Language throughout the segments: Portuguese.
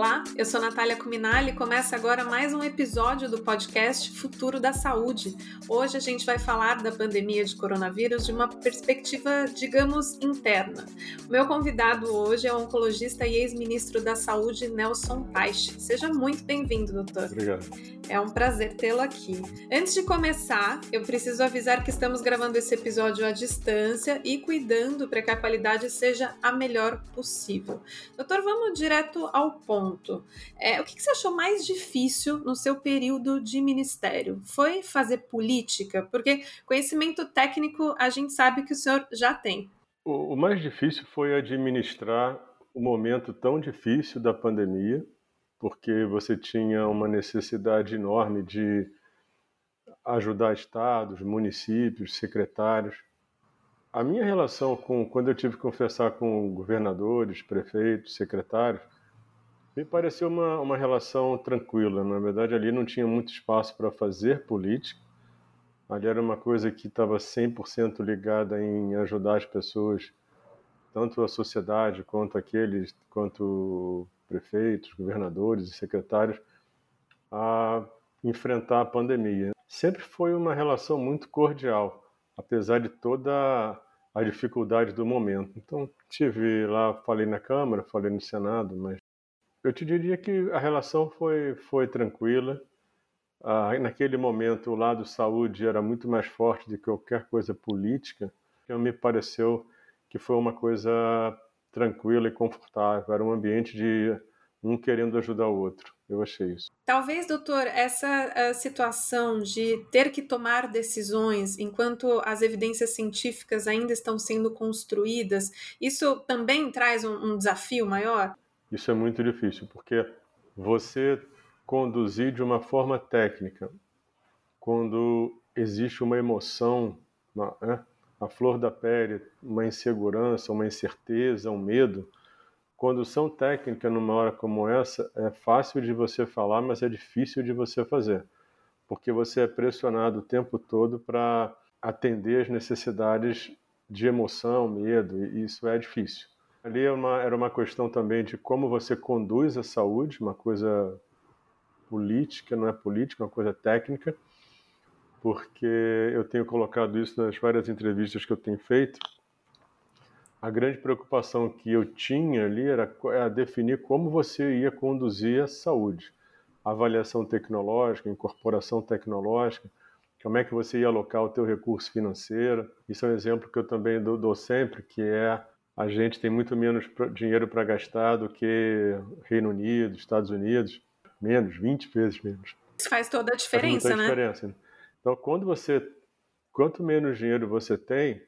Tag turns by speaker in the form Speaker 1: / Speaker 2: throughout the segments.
Speaker 1: Olá, eu sou Natália Cuminali e começa agora mais um episódio do podcast Futuro da Saúde. Hoje a gente vai falar da pandemia de coronavírus de uma perspectiva, digamos, interna. O meu convidado hoje é o oncologista e ex-ministro da Saúde, Nelson Teich. Seja muito bem-vindo, doutor.
Speaker 2: Obrigado.
Speaker 1: É um prazer tê-lo aqui. Antes de começar, eu preciso avisar que estamos gravando esse episódio à distância e cuidando para que a qualidade seja a melhor possível. Doutor, vamos direto ao ponto. É, o que, que você achou mais difícil no seu período de ministério? Foi fazer política? Porque conhecimento técnico a gente sabe que o senhor já tem.
Speaker 2: O, o mais difícil foi administrar o momento tão difícil da pandemia porque você tinha uma necessidade enorme de ajudar estados, municípios, secretários. A minha relação com quando eu tive que conversar com governadores, prefeitos, secretários, me pareceu uma, uma relação tranquila. Na verdade, ali não tinha muito espaço para fazer política. Ali era uma coisa que estava 100% ligada em ajudar as pessoas, tanto a sociedade quanto aqueles, quanto prefeitos, governadores e secretários a enfrentar a pandemia. Sempre foi uma relação muito cordial, apesar de toda a dificuldade do momento. Então, tive lá, falei na Câmara, falei no Senado, mas eu te diria que a relação foi, foi tranquila. Ah, naquele momento, o lado saúde era muito mais forte do que qualquer coisa política. Então, me pareceu que foi uma coisa tranquila e confortável. Era um ambiente de um querendo ajudar o outro. Eu achei isso.
Speaker 1: Talvez, doutor, essa situação de ter que tomar decisões enquanto as evidências científicas ainda estão sendo construídas, isso também traz um, um desafio maior?
Speaker 2: Isso é muito difícil, porque você conduzir de uma forma técnica, quando existe uma emoção, uma, né, a flor da pele, uma insegurança, uma incerteza, um medo, condução técnica numa hora como essa é fácil de você falar, mas é difícil de você fazer, porque você é pressionado o tempo todo para atender as necessidades de emoção, medo, e isso é difícil. Ali é uma, era uma questão também de como você conduz a saúde, uma coisa política, não é política, é uma coisa técnica, porque eu tenho colocado isso nas várias entrevistas que eu tenho feito, a grande preocupação que eu tinha ali era, era definir como você ia conduzir a saúde. Avaliação tecnológica, incorporação tecnológica, como é que você ia alocar o teu recurso financeiro. Isso é um exemplo que eu também dou, dou sempre, que é a gente tem muito menos dinheiro para gastar do que Reino Unido, Estados Unidos, menos, 20 vezes menos.
Speaker 1: Isso faz toda a diferença,
Speaker 2: faz muita
Speaker 1: né?
Speaker 2: Diferença. Então, quando você, quanto menos dinheiro você tem,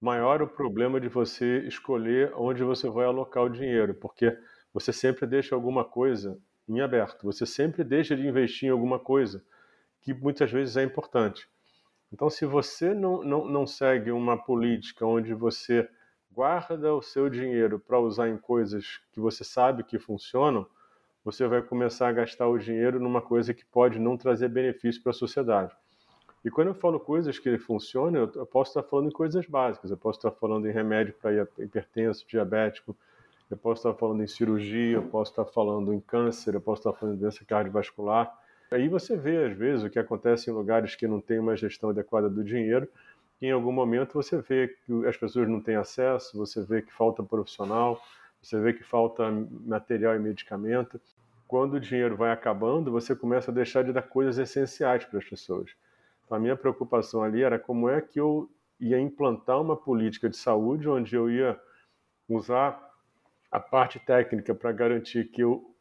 Speaker 2: maior o problema de você escolher onde você vai alocar o dinheiro, porque você sempre deixa alguma coisa em aberto, você sempre deixa de investir em alguma coisa que muitas vezes é importante. Então, se você não, não, não segue uma política onde você guarda o seu dinheiro para usar em coisas que você sabe que funcionam, você vai começar a gastar o dinheiro numa coisa que pode não trazer benefício para a sociedade. E quando eu falo coisas que funcionam, eu posso estar falando em coisas básicas. Eu posso estar falando em remédio para hipertenso, diabético, eu posso estar falando em cirurgia, eu posso estar falando em câncer, eu posso estar falando em doença cardiovascular. Aí você vê, às vezes, o que acontece em lugares que não tem uma gestão adequada do dinheiro. Em algum momento você vê que as pessoas não têm acesso, você vê que falta profissional, você vê que falta material e medicamento. Quando o dinheiro vai acabando, você começa a deixar de dar coisas essenciais para as pessoas. A minha preocupação ali era como é que eu ia implantar uma política de saúde onde eu ia usar a parte técnica para garantir que eu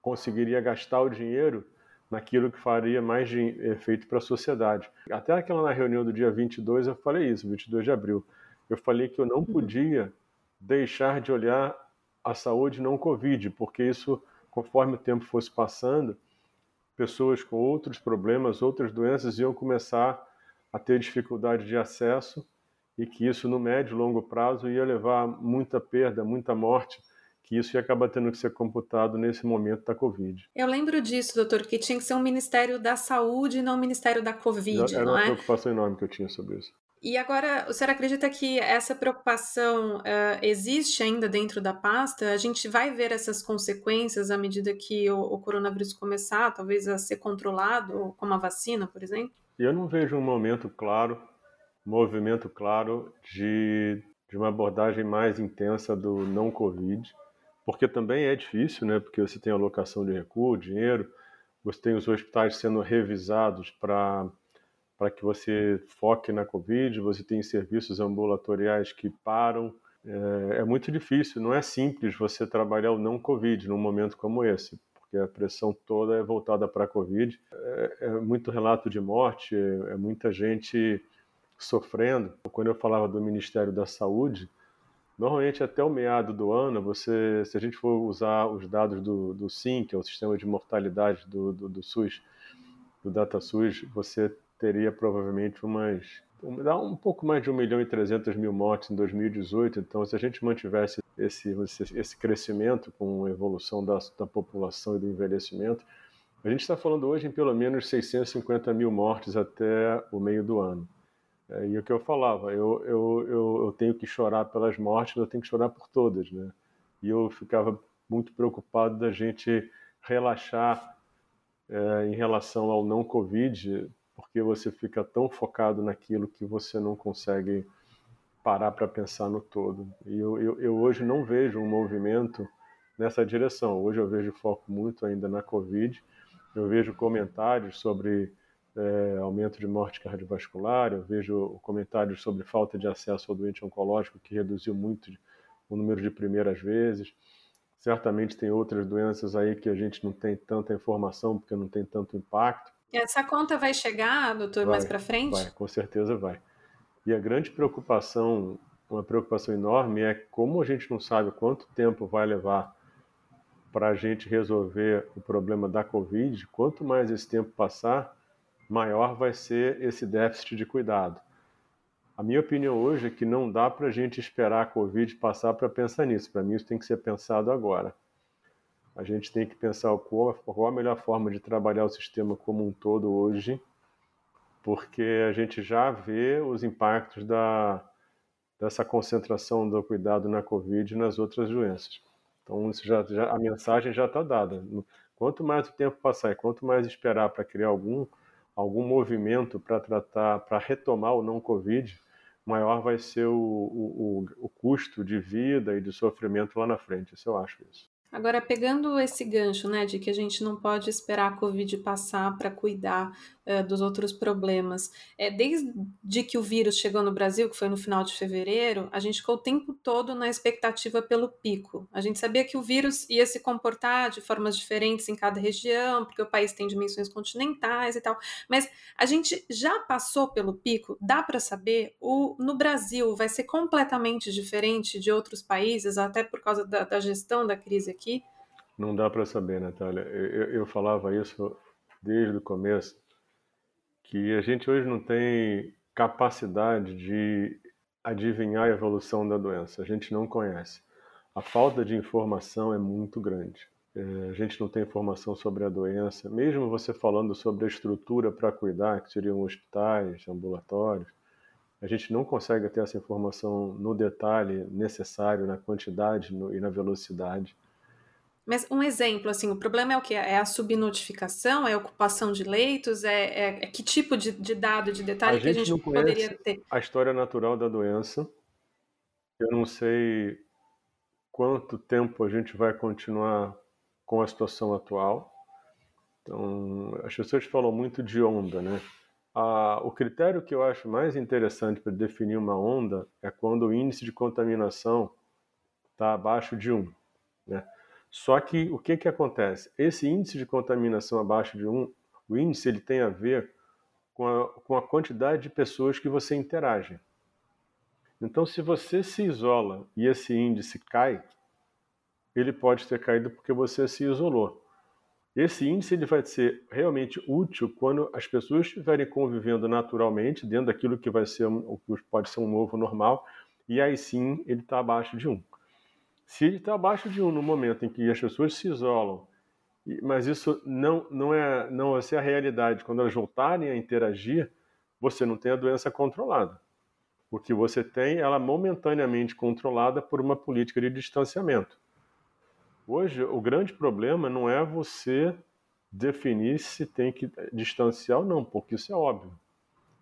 Speaker 2: conseguiria gastar o dinheiro naquilo que faria mais efeito para a sociedade. Até aquela na reunião do dia 22 eu falei isso, 22 de abril. Eu falei que eu não podia deixar de olhar a saúde não Covid, porque isso, conforme o tempo fosse passando, pessoas com outros problemas, outras doenças iam começar a ter dificuldade de acesso e que isso no médio e longo prazo ia levar muita perda, muita morte, que isso ia acabar tendo que ser computado nesse momento da Covid.
Speaker 1: Eu lembro disso, doutor, que tinha que ser um Ministério da Saúde e não um Ministério da Covid,
Speaker 2: Era
Speaker 1: não
Speaker 2: uma
Speaker 1: é?
Speaker 2: preocupação enorme que eu tinha sobre isso.
Speaker 1: E agora, o senhor acredita que essa preocupação uh, existe ainda dentro da pasta? A gente vai ver essas consequências à medida que o, o, coronavírus começar, talvez a ser controlado, como a vacina, por exemplo?
Speaker 2: Eu não vejo um momento claro, movimento claro de, de uma abordagem mais intensa do não Covid, porque também é difícil, né? Porque você tem alocação de recurso, dinheiro, você tem os hospitais sendo revisados para para que você foque na Covid, você tem serviços ambulatoriais que param. É, é, muito difícil, não é simples você trabalhar o não Covid num momento como esse, porque a pressão toda é voltada para a Covid. É, é, muito relato de morte, é, é muita gente sofrendo. Quando eu falava do Ministério da Saúde, Normalmente, até o meado do ano, você, se a gente for usar os dados do, do SIM, que é o sistema de mortalidade do, do, do SUS, do DataSUS, você teria provavelmente umas dá um pouco mais de 1 milhão e 300 mil mortes em 2018. Então, se a gente mantivesse esse, esse crescimento com a evolução da, da população e do envelhecimento, a gente está falando hoje em pelo menos 650 mil mortes até o meio do ano. É, e o que eu falava, eu, eu, eu, eu, tenho que chorar pelas mortes, eu tenho que chorar por todas, né? E eu ficava muito preocupado da gente relaxar é, em relação ao não Covid, porque você fica tão focado naquilo que você não consegue parar para pensar no todo. E eu, eu, eu, hoje não vejo um movimento nessa direção. Hoje eu vejo foco muito ainda na Covid. Eu vejo comentários sobre é, aumento de morte cardiovascular, eu vejo comentários sobre falta de acesso ao doente oncológico, que reduziu muito o número de primeiras vezes. Certamente tem outras doenças aí que a gente não tem tanta informação porque não tem tanto impacto.
Speaker 1: Essa conta vai chegar, doutor, vai, mais para frente?
Speaker 2: Vai, com certeza vai. E a grande preocupação, uma preocupação enorme, é como a gente não sabe quanto tempo vai levar para a gente resolver o problema da Covid. Quanto mais esse tempo passar, maior vai ser esse déficit de cuidado. A minha opinião hoje é que não dá para a gente esperar a Covid passar para pensar nisso. Para mim, isso tem que ser pensado agora. A gente tem que pensar qual, qual a melhor forma de trabalhar o sistema como um todo hoje, porque a gente já vê os impactos da, dessa concentração do cuidado na Covid e nas outras doenças. Então, já, já, a mensagem já está dada. Quanto mais o tempo passar e quanto mais esperar para criar algum, algum movimento para tratar, para retomar o não Covid, maior vai ser o, o, o, custo de vida e de sofrimento lá na frente. Isso eu acho isso.
Speaker 1: Agora, pegando esse gancho, né, de que a gente não pode esperar a Covid passar para cuidar dos outros problemas, é, desde que o vírus chegou no Brasil, que foi no final de fevereiro, a gente ficou o tempo todo na expectativa pelo pico. A gente sabia que o vírus ia se comportar de formas diferentes em cada região, porque o país tem dimensões continentais e tal, mas a gente já passou pelo pico, dá para saber, o, no Brasil vai ser completamente diferente de outros países, até por causa da, da gestão da crise aqui aqui?
Speaker 2: Não dá para saber, Natália. Eu, eu falava isso desde o começo, que a gente hoje não tem capacidade de adivinhar a evolução da doença. A gente não conhece. A falta de informação é muito grande. É, a gente não tem informação sobre a doença. Mesmo você falando sobre a estrutura para cuidar, que seriam hospitais, ambulatórios, a gente não consegue ter essa informação no detalhe necessário, na quantidade e na velocidade.
Speaker 1: Mas um exemplo, assim, o problema é o que? É a subnotificação? É a ocupação de leitos? É, é, é que tipo de, de, dado, de detalhe
Speaker 2: a
Speaker 1: que a gente poderia ter?
Speaker 2: A história natural da doença. Eu não sei quanto tempo a gente vai continuar com a situação atual. Então, as pessoas falam muito de onda, né? Ah, o critério que eu acho mais interessante para definir uma onda é quando o índice de contaminação está abaixo de 1. Né? Só que o que, que acontece? Esse índice de contaminação abaixo de 1, o índice ele tem a ver com a, com a quantidade de pessoas que você interage. Então, se você se isola e esse índice cai, ele pode ter caído porque você se isolou. Esse índice ele vai ser realmente útil quando as pessoas estiverem convivendo naturalmente dentro daquilo que vai ser o que pode ser um novo normal, e aí sim ele está abaixo de 1. Se ele está abaixo de um no momento em que as pessoas se isolam, mas isso não, não, é, não vai ser a realidade, quando elas voltarem a interagir, você não tem a doença controlada. O que você tem, ela é momentaneamente controlada por uma política de distanciamento. Hoje, o grande problema não é você definir se tem que distanciar ou não, porque isso é óbvio.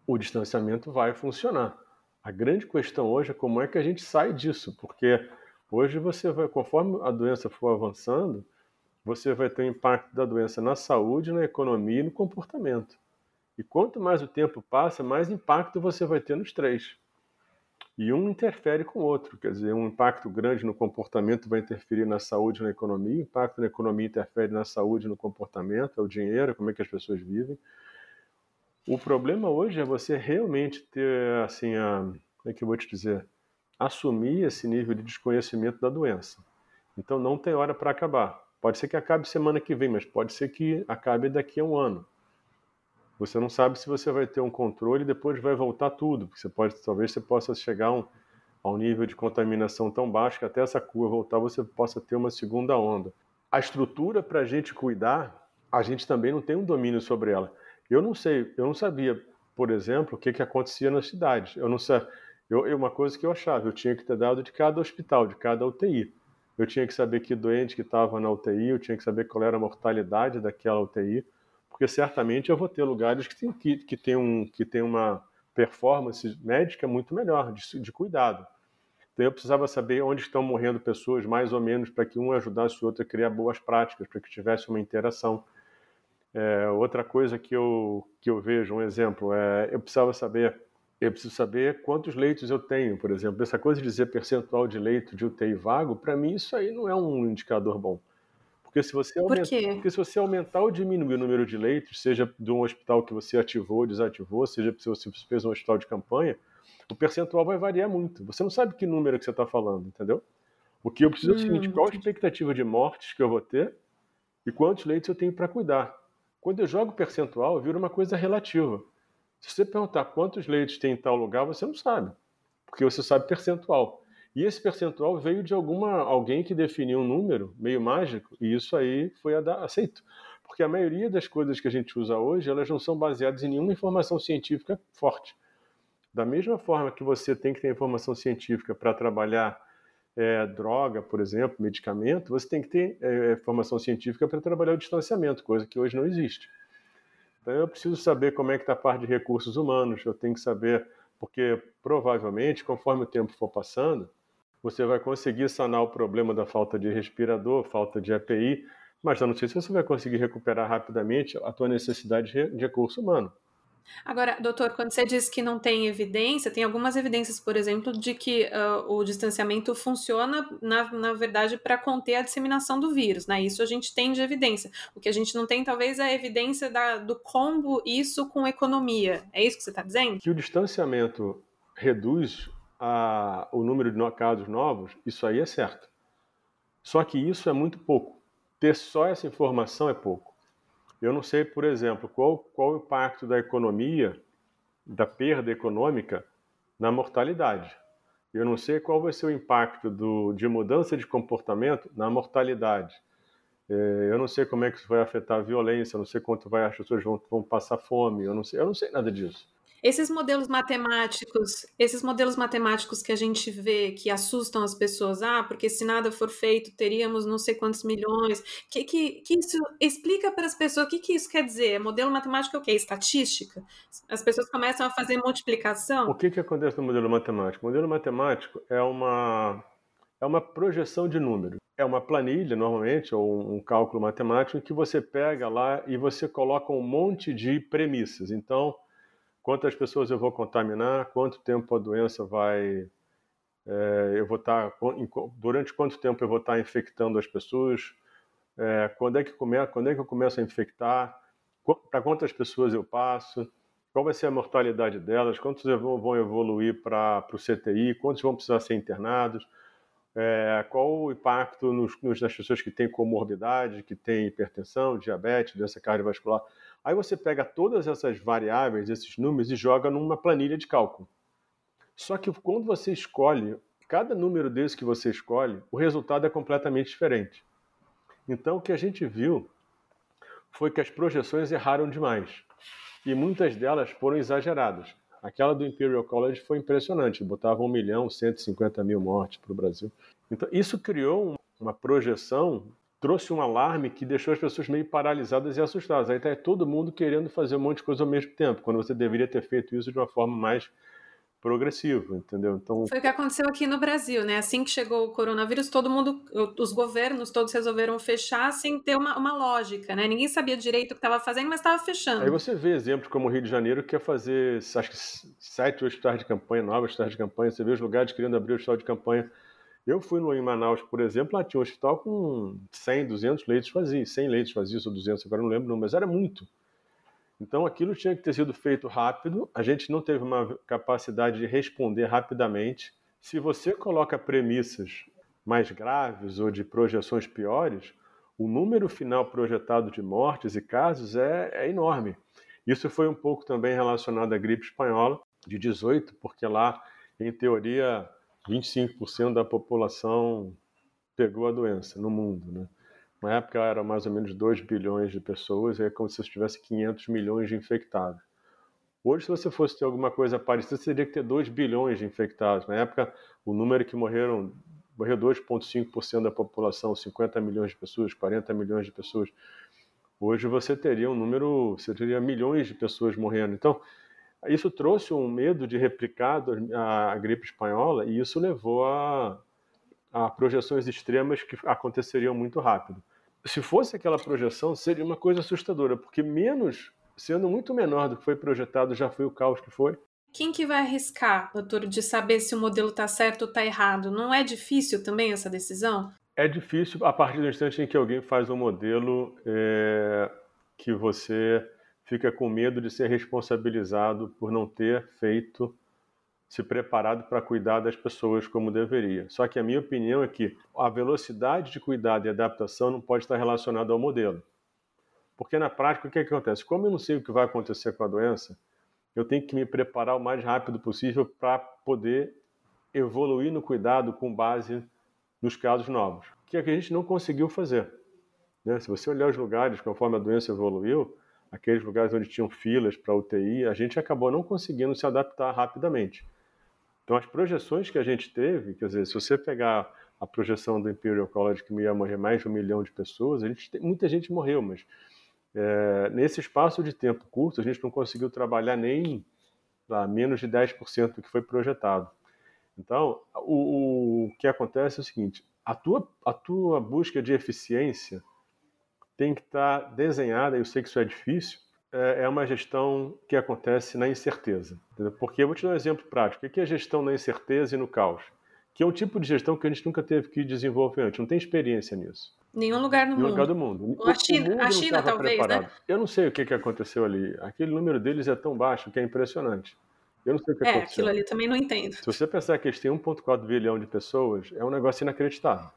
Speaker 2: O distanciamento vai funcionar. A grande questão hoje é como é que a gente sai disso, porque hoje você vai, conforme a doença for avançando, você vai ter um impacto da doença na saúde, na economia e no comportamento. E quanto mais o tempo passa, mais impacto você vai ter nos três. E um interfere com o outro, quer dizer, um impacto grande no comportamento vai interferir na saúde na economia, o impacto na economia interfere na saúde no comportamento, é o dinheiro, como é que as pessoas vivem. O problema hoje é você realmente ter, assim, a, como é que eu vou te dizer, assumir esse nível de desconhecimento da doença. Então não tem hora para acabar. Pode ser que acabe semana que vem, mas pode ser que acabe daqui a um ano. Você não sabe se você vai ter um controle e depois vai voltar tudo, porque você pode, talvez você possa chegar a um, a um nível de contaminação tão baixo que até essa curva voltar você possa ter uma segunda onda. A estrutura para a gente cuidar, a gente também não tem um domínio sobre ela. Eu não sei, eu não sabia, por exemplo, o que, que acontecia na cidade. Eu não sei, eu, uma coisa que eu achava, eu tinha que ter dado de cada hospital, de cada UTI. Eu tinha que saber que doente que estava na UTI, eu tinha que saber qual era a mortalidade daquela UTI, porque certamente eu vou ter lugares que tem, que, que tem, um, que tem uma performance médica muito melhor, de, de cuidado. Então eu precisava saber onde estão morrendo pessoas, mais ou menos, para que um ajudasse o outro a criar boas práticas, para que tivesse uma interação. É, outra coisa que eu, que eu vejo, um exemplo, é eu precisava saber, eu preciso saber quantos leitos eu tenho, por exemplo. Essa coisa de dizer percentual de leito de UTI vago, para mim isso aí não é um indicador bom. Porque se, você
Speaker 1: aumenta,
Speaker 2: porque se você aumentar ou diminuir o número de leitos, seja de um hospital que você ativou ou desativou, seja se você fez um hospital de campanha, o percentual vai variar muito. Você não sabe que número que você está falando, entendeu? O que eu preciso é o seguinte: hum, qual a expectativa de mortes que eu vou ter e quantos leitos eu tenho para cuidar? Quando eu jogo percentual, vira uma coisa relativa. Se você perguntar quantos leitos tem em tal lugar, você não sabe, porque você sabe percentual. E esse percentual veio de alguma alguém que definiu um número meio mágico, e isso aí foi aceito. Porque a maioria das coisas que a gente usa hoje, elas não são baseadas em nenhuma informação científica forte. Da mesma forma que você tem que ter informação científica para trabalhar é, droga, por exemplo, medicamento, você tem que ter é, formação científica para trabalhar o distanciamento, coisa que hoje não existe. Então eu preciso saber como é que está a parte de recursos humanos, eu tenho que saber, porque provavelmente, conforme o tempo for passando, você vai conseguir sanar o problema da falta de respirador, falta de API, mas eu não sei se você vai conseguir recuperar rapidamente a tua necessidade de recurso humano.
Speaker 1: Agora, doutor, quando você diz que não tem evidência, tem algumas evidências, por exemplo, de que uh, o distanciamento funciona, na, na verdade, para conter a disseminação do vírus, né? Isso a gente tem de evidência. O que a gente não tem, talvez, é a evidência da, do combo isso com economia. É isso que você está dizendo?
Speaker 2: Que o distanciamento reduz a, o número de casos novos, isso aí é certo. Só que isso é muito pouco. Ter só essa informação é pouco. Eu não sei, por exemplo, qual, qual o impacto da economia, da perda econômica, na mortalidade. Eu não sei qual vai ser o impacto do, de mudança de comportamento na mortalidade. É, eu não sei como é que isso vai afetar a violência, eu não sei quanto vai, as pessoas vão, vão passar fome, eu não sei, eu não sei nada disso.
Speaker 1: Esses modelos matemáticos, esses modelos matemáticos que a gente vê que assustam as pessoas, ah, porque se nada for feito, teríamos não sei quantos milhões. Que, que, que isso explica para as pessoas o que, que isso quer dizer? Modelo matemático é o quê? Estatística? As pessoas começam a fazer multiplicação.
Speaker 2: O que, que acontece no modelo matemático? O modelo matemático é uma, é uma projeção de números. É uma planilha, normalmente, ou um cálculo matemático, em que você pega lá e você coloca um monte de premissas. Então, quantas pessoas eu vou contaminar, quanto tempo a doença vai. É, eu vou estar. Tá, durante quanto tempo eu vou estar tá infectando as pessoas, é, quando, é que come, quando é que eu começo a infectar, para quantas pessoas eu passo, qual vai ser a mortalidade delas, quantos vão evoluir para o CTI, quantos vão precisar ser internados, é, qual o impacto nos, nas pessoas que têm comorbidade, que têm hipertensão, diabetes, doença cardiovascular. Aí você pega todas essas variáveis, esses números, e joga numa planilha de cálculo. Só que quando você escolhe, cada número desse que você escolhe, o resultado é completamente diferente. Então o que a gente viu foi que as projeções erraram demais. E muitas delas foram exageradas. Aquela do Imperial College foi impressionante, botava 1 milhão, 150 mil mortes para o Brasil. Então, isso criou uma projeção, trouxe um alarme que deixou as pessoas meio paralisadas e assustadas. Aí está todo mundo querendo fazer um monte de coisa ao mesmo tempo, quando você deveria ter feito isso de uma forma mais progressivo, entendeu?
Speaker 1: Então foi o que aconteceu aqui no Brasil, né? Assim que chegou o coronavírus, todo mundo, os governos todos resolveram fechar sem ter uma, uma lógica, né? Ninguém sabia direito o que estava fazendo, mas estava fechando.
Speaker 2: Aí você vê exemplos como o Rio de Janeiro que quer fazer, acho que sete hospitais de campanha, nove hospitais de campanha. Você vê os lugares querendo abrir o hospital de campanha. Eu fui no, em Manaus, por exemplo, lá tinha um hospital com 100, 200 leitos vazios, 100 leitos vazios ou 200, agora não lembro, mas era muito. Então aquilo tinha que ter sido feito rápido, a gente não teve uma capacidade de responder rapidamente. Se você coloca premissas mais graves ou de projeções piores, o número final projetado de mortes e casos é, é enorme. Isso foi um pouco também relacionado à gripe espanhola de 18, porque lá, em teoria, 25% da população pegou a doença no mundo, né? Na época era mais ou menos 2 bilhões de pessoas, é como se você tivesse 500 milhões de infectados. Hoje, se você fosse ter alguma coisa parecida, você teria que ter 2 bilhões de infectados. Na época, o número que morreram, morreu 2,5% da população, 50 milhões de pessoas, 40 milhões de pessoas. Hoje você teria um número, você teria milhões de pessoas morrendo. Então, isso trouxe um medo de replicar a gripe espanhola e isso levou a, a projeções extremas que aconteceriam muito rápido se fosse aquela projeção, seria uma coisa assustadora, porque menos, sendo muito menor do que foi projetado, já foi o caos que foi.
Speaker 1: Quem que vai arriscar, doutor, de saber se o modelo está certo ou está errado? Não é difícil também essa decisão?
Speaker 2: É difícil a partir do instante em que alguém faz um modelo é, que você fica com medo de ser responsabilizado por não ter feito se preparado para cuidar das pessoas como deveria. Só que a minha opinião é que a velocidade de cuidado e adaptação não pode estar relacionada ao modelo. Porque na prática, o que, é que acontece? Como eu não sei o que vai acontecer com a doença, eu tenho que me preparar o mais rápido possível para poder evoluir no cuidado com base nos casos novos, que é que a gente não conseguiu fazer. Né? Se você olhar os lugares conforme a doença evoluiu, aqueles lugares onde tinham filas para UTI, a gente acabou não conseguindo se adaptar rapidamente. Então, as projeções que a gente teve, quer dizer, se você pegar a projeção do Imperial College que ia morrer mais de um milhão de pessoas, a gente muita gente morreu, mas é, nesse espaço de tempo curto, a gente não conseguiu trabalhar nem lá, menos de 10% do que foi projetado. Então, o, o, que acontece é o seguinte: a tua, a tua busca de eficiência tem que estar desenhada, eu sei que isso é difícil, é, é uma gestão que acontece na incerteza. Entendeu? Porque eu vou te dar um exemplo prático. O que é gestão na incerteza e no caos? Que é um tipo de gestão que a gente nunca teve que desenvolver antes, não tem experiência nisso.
Speaker 1: Nenhum lugar no
Speaker 2: Nenhum
Speaker 1: mundo.
Speaker 2: lugar do mundo.
Speaker 1: a China, a China talvez, né? preparado. né?
Speaker 2: Eu não sei o que, que aconteceu ali. Aquele número deles é tão baixo que é impressionante. Eu não sei o que
Speaker 1: é,
Speaker 2: aconteceu.
Speaker 1: aquilo ali também não entendo.
Speaker 2: Se você pensar que eles têm 1,4 bilhão de pessoas, é um negócio inacreditável.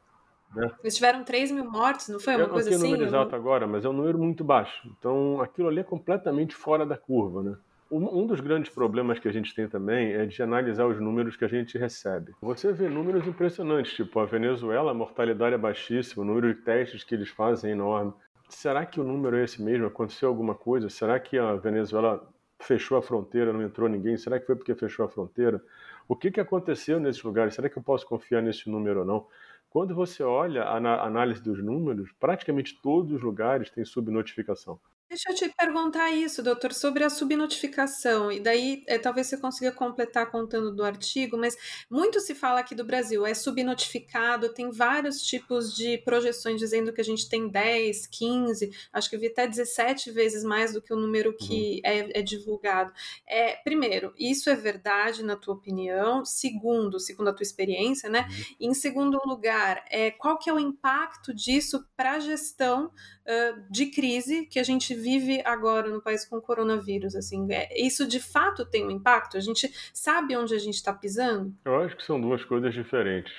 Speaker 2: Né?
Speaker 1: Eles tiveram 3 mil mortes, não foi? Uma
Speaker 2: eu
Speaker 1: coisa
Speaker 2: não sei
Speaker 1: assim?
Speaker 2: o número exato agora, mas é um número muito baixo. Então, aquilo ali é completamente fora da curva, né? Um dos grandes problemas que a gente tem também é de analisar os números que a gente recebe. Você vê números impressionantes, tipo a Venezuela, a mortalidade é baixíssima, o número de testes que eles fazem é enorme. Será que o número é esse mesmo? Aconteceu alguma coisa? Será que a Venezuela fechou a fronteira, não entrou ninguém? Será que foi porque fechou a fronteira? O que, que aconteceu nesses lugares? Será que eu posso confiar nesse número ou não? Quando você olha a análise dos números, praticamente todos os lugares têm subnotificação.
Speaker 1: Deixa eu te perguntar isso, doutor, sobre a subnotificação. E daí, é, talvez você consiga completar contando do artigo, mas muito se fala aqui do Brasil, é subnotificado, tem vários tipos de projeções dizendo que a gente tem 10, 15, acho que eu vi até 17 vezes mais do que o número que uhum. é, é, divulgado. É, primeiro, isso é verdade na tua opinião? Segundo, segundo a tua experiência, né? Uhum. em segundo lugar, é, qual que é o impacto disso para a gestão uh, de crise que a gente vive agora no país com o coronavírus. Assim, é, isso de fato tem um impacto? A gente sabe onde a gente está pisando?
Speaker 2: Eu acho que são duas coisas diferentes.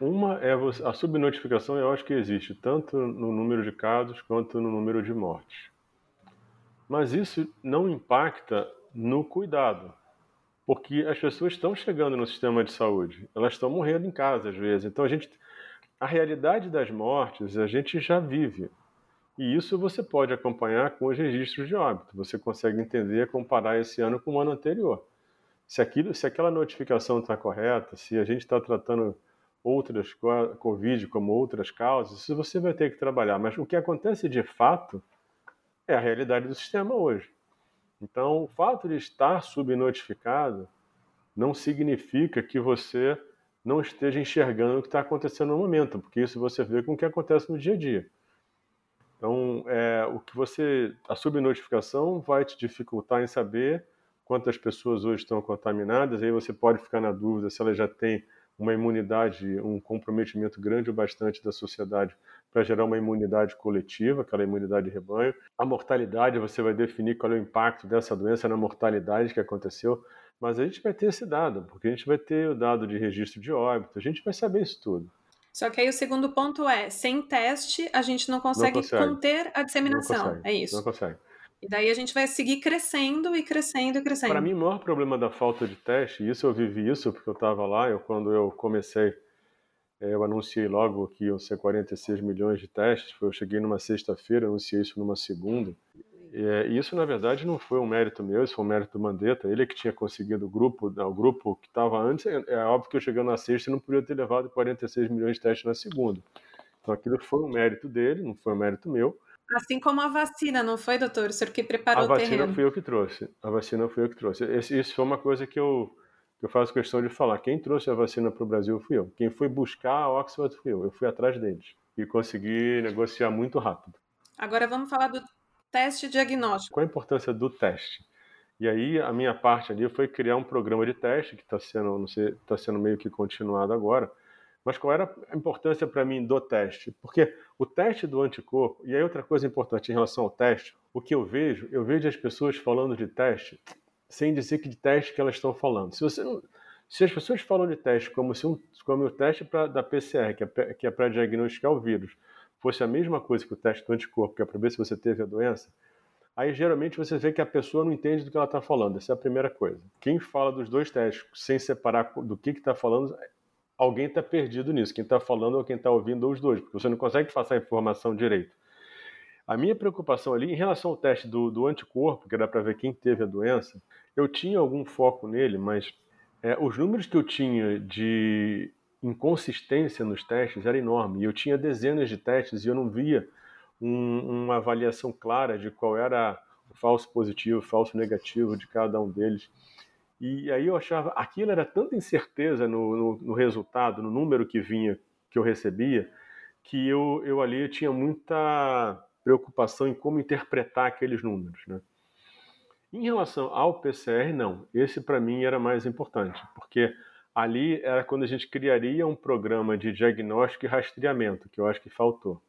Speaker 2: Uma é a subnotificação, eu acho que existe tanto no número de casos quanto no número de mortes. Mas isso não impacta no cuidado, porque as pessoas estão chegando no sistema de saúde, elas estão morrendo em casa às vezes. Então a gente, a realidade das mortes a gente já vive. E isso você pode acompanhar com os registros de óbito. Você consegue entender, comparar esse ano com o ano anterior. se, aquilo, se aquela notificação está correta, se a gente está tratando outras Covid como outras causas, isso você vai ter que trabalhar. Mas o que acontece de fato é a realidade do sistema hoje. Então, o fato de estar subnotificado não significa que você não esteja enxergando o que está acontecendo no momento, porque isso você vê com o que acontece no dia a dia. Então, é, o que você, a subnotificação vai te dificultar em saber quantas pessoas hoje estão contaminadas. Aí você pode ficar na dúvida se ela já tem uma imunidade, um comprometimento grande ou bastante da sociedade para gerar uma imunidade coletiva, aquela imunidade de rebanho. A mortalidade, você vai definir qual é o impacto dessa doença na mortalidade que aconteceu, mas a gente vai ter esse dado, porque a gente vai ter o dado de registro de óbito, a gente vai saber isso tudo.
Speaker 1: Só que aí o segundo ponto é, sem teste, a gente não consegue, não consegue. conter a disseminação. É isso.
Speaker 2: Não consegue.
Speaker 1: E daí a gente vai seguir crescendo e crescendo e crescendo.
Speaker 2: Para mim, o maior problema da falta de teste, isso eu vivi isso porque eu estava lá, eu, quando eu comecei, eh, eu anunciei logo que iam ser 46 milhões de testes, eu cheguei numa sexta-feira, anunciei isso numa segunda, e isso, na verdade, não foi um mérito meu, isso foi um mérito do Mandetta. Ele é que tinha conseguido o grupo, o grupo que estava antes. É, é óbvio que eu chegando na sexta não podia ter levado 46 milhões de testes na segunda. Então aquilo foi um mérito dele, não foi um mérito meu.
Speaker 1: Assim como a vacina, não foi, doutor? O senhor que preparou o terreno.
Speaker 2: A vacina fui eu que trouxe. A vacina fui eu que trouxe. Esse, isso foi uma coisa que eu, que eu faço questão de falar. Quem trouxe a vacina para o Brasil fui eu. Quem foi buscar a Oxford fui eu. Eu fui atrás deles. E consegui negociar muito rápido.
Speaker 1: Agora vamos falar do teste diagnóstico.
Speaker 2: Qual a importância do teste? E aí a minha parte ali foi criar um programa de teste que está sendo, não sei, está sendo meio que continuado agora mas qual era a importância para mim do teste? Porque o teste do anticorpo, e aí outra coisa importante em relação ao teste, o que eu vejo, eu vejo as pessoas falando de teste sem dizer que de teste que elas estão falando. Se você não, se as pessoas falam de teste como se um, como o teste pra, da PCR, que é, que é para diagnosticar o vírus, fosse a mesma coisa que o teste do anticorpo, que é para ver se você teve a doença, aí geralmente você vê que a pessoa não entende do que ela está falando. Essa é a primeira coisa. Quem fala dos dois testes sem separar do que está falando alguém está perdido nisso. Quem está falando ou quem está ouvindo, ou os dois, porque você não consegue passar a informação direito. A minha preocupação ali, em relação ao teste do, do anticorpo, que era para ver quem teve a doença, eu tinha algum foco nele, mas é, os números que eu tinha de inconsistência nos testes era enorme. E eu tinha dezenas de testes e eu não via um, uma avaliação clara de qual era o falso positivo, o falso negativo de cada um deles. E aí eu achava, aquilo era tanta incerteza no, no, no, resultado, no número que vinha, que eu recebia, que eu, eu ali tinha muita preocupação em como interpretar aqueles números, né? Em relação ao PCR, não. Esse para mim era mais importante, porque ali era quando a gente criaria um programa de diagnóstico e rastreamento, que eu acho que faltou,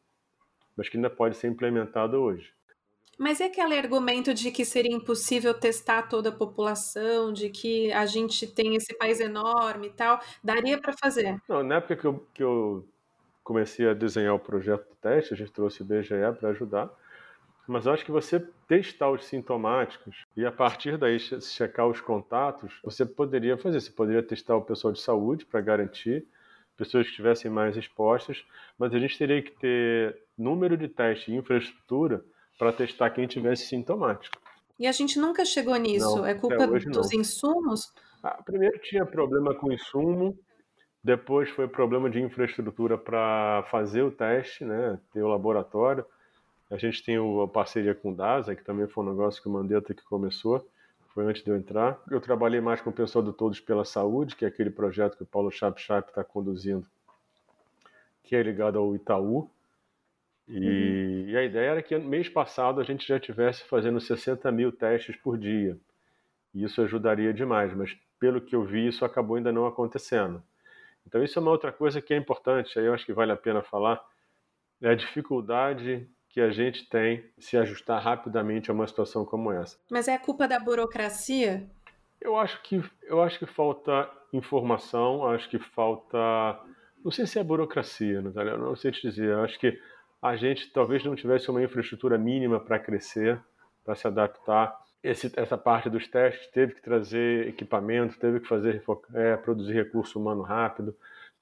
Speaker 2: mas que ainda pode ser implementado hoje.
Speaker 1: Mas é aquele argumento de que seria impossível testar toda a população, de que a gente tem esse país enorme e tal, daria para fazer?
Speaker 2: Não, na época que eu, que eu comecei a desenhar o projeto do teste, a gente trouxe o BGE para ajudar, mas eu acho que você testar os sintomáticos e a partir daí checar os contatos, você poderia fazer. Você poderia testar o pessoal de saúde para garantir pessoas que estivessem mais expostas, mas a gente teria que ter número de testes e infraestrutura para testar quem tivesse sintomático.
Speaker 1: E a gente nunca chegou nisso. Não, é culpa dos não. insumos?
Speaker 2: Ah, primeiro tinha problema com insumo, depois foi problema de infraestrutura para fazer o teste, né? Ter o laboratório. A gente tem a parceria com o DASA, que também foi um negócio que o Mandetta que começou, foi antes de eu entrar. Eu trabalhei mais com o pessoal do Todos pela Saúde, que é aquele projeto que o Paulo Chap Chap está conduzindo, que é ligado ao Itaú, e, uhum. e, a ideia era que mês passado a gente já tivesse fazendo 60 mil testes por dia. E isso ajudaria demais, mas pelo que eu vi, isso acabou ainda não acontecendo. Então, isso é uma outra coisa que é importante, aí eu acho que vale a pena falar, é a dificuldade que a gente tem se ajustar rapidamente a uma situação como essa.
Speaker 1: Mas é a culpa da burocracia?
Speaker 2: Eu acho que, eu acho que falta informação, acho que falta. Não sei se é burocracia, Natália, não sei te dizer. Eu acho que a gente talvez não tivesse uma infraestrutura mínima para crescer, para se adaptar. Esse, essa parte dos testes teve que trazer equipamento, teve que fazer é, produzir recurso humano rápido,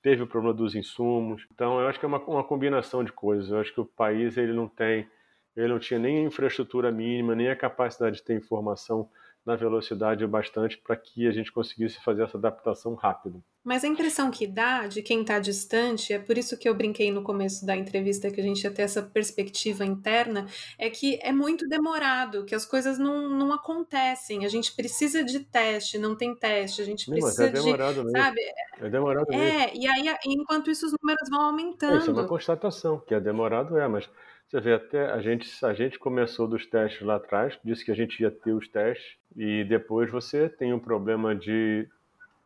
Speaker 2: teve o problema dos insumos. Então, eu acho que é uma, uma combinação de coisas. Eu acho que o país ele não tem, ele não tinha nem a infraestrutura mínima, nem a capacidade de ter informação na velocidade o bastante para que a gente conseguisse fazer essa adaptação rápido.
Speaker 1: Mas a impressão que dá de quem está distante, é por isso que eu brinquei no começo da entrevista que a gente ia ter essa perspectiva interna, é que é muito demorado, que as coisas não, não acontecem. A gente precisa de teste, não tem teste, a gente precisa
Speaker 2: não, é demorado
Speaker 1: de.
Speaker 2: Mesmo. Sabe? É demorado
Speaker 1: é,
Speaker 2: mesmo.
Speaker 1: É, e aí, enquanto isso, os números vão aumentando.
Speaker 2: Isso é uma constatação, que é demorado, é, mas você vê, até a gente, a gente começou dos testes lá atrás, disse que a gente ia ter os testes, e depois você tem um problema de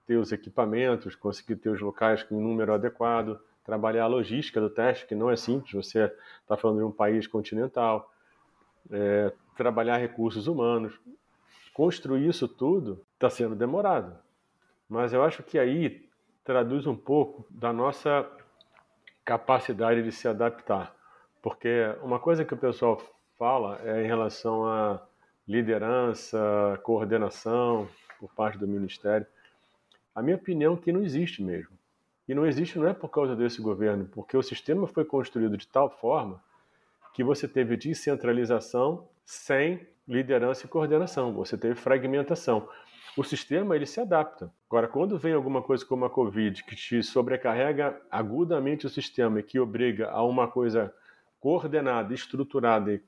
Speaker 2: ter os equipamentos, conseguir ter os locais com um número adequado, trabalhar a logística do teste, que não é simples, você está falando de um país continental, é, trabalhar recursos humanos. Construir isso tudo está sendo demorado. Mas eu acho que aí traduz um pouco da nossa capacidade de se adaptar. Porque uma coisa que o pessoal fala é em relação a liderança, coordenação por parte do Ministério. A minha opinião é que não existe mesmo. E não existe não é por causa desse governo, porque o sistema foi construído de tal forma que você teve descentralização sem liderança e coordenação, você teve fragmentação. O sistema ele se adapta. Agora, quando vem alguma coisa como a Covid que te sobrecarrega agudamente o sistema e que obriga a uma coisa coordenada, estruturada e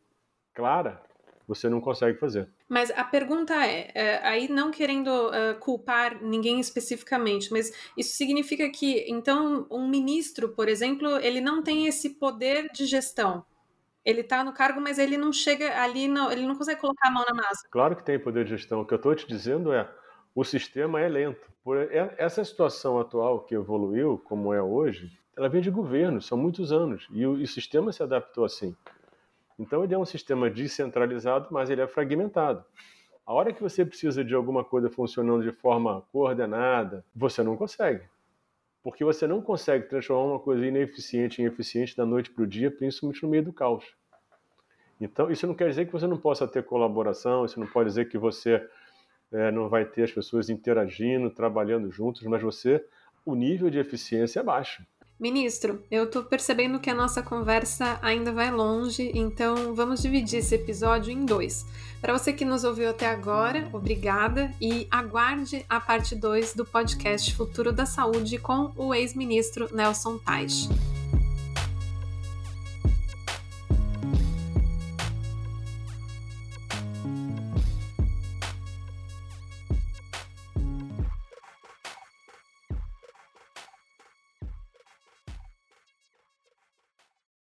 Speaker 2: clara, você não consegue fazer.
Speaker 1: Mas a pergunta é, é aí não querendo uh, culpar ninguém especificamente, mas isso significa que então um ministro, por exemplo, ele não tem esse poder de gestão. Ele está no cargo, mas ele não chega ali, não, ele não consegue colocar a mão na massa.
Speaker 2: Claro que tem poder de gestão. O que eu estou te dizendo é, o sistema é lento. Por essa situação atual que evoluiu, como é hoje, ela vem de governo, são muitos anos, e o, e o sistema se adaptou assim. Então ele é um sistema descentralizado, mas ele é fragmentado. A hora que você precisa de alguma coisa funcionando de forma coordenada, você não consegue. Porque você não consegue transformar uma coisa ineficiente em eficiente da noite para o dia, principalmente no meio do caos. Então, isso não quer dizer que você não possa ter colaboração, isso não pode dizer que você é, não vai ter as pessoas interagindo, trabalhando juntos, mas você, o nível de eficiência é baixo.
Speaker 1: Ministro, eu tô percebendo que a nossa conversa ainda vai longe, então vamos dividir esse episódio em dois. Para você que nos ouviu até agora, obrigada e aguarde a parte 2 do podcast Futuro da Saúde com o ex-ministro Nelson Teich.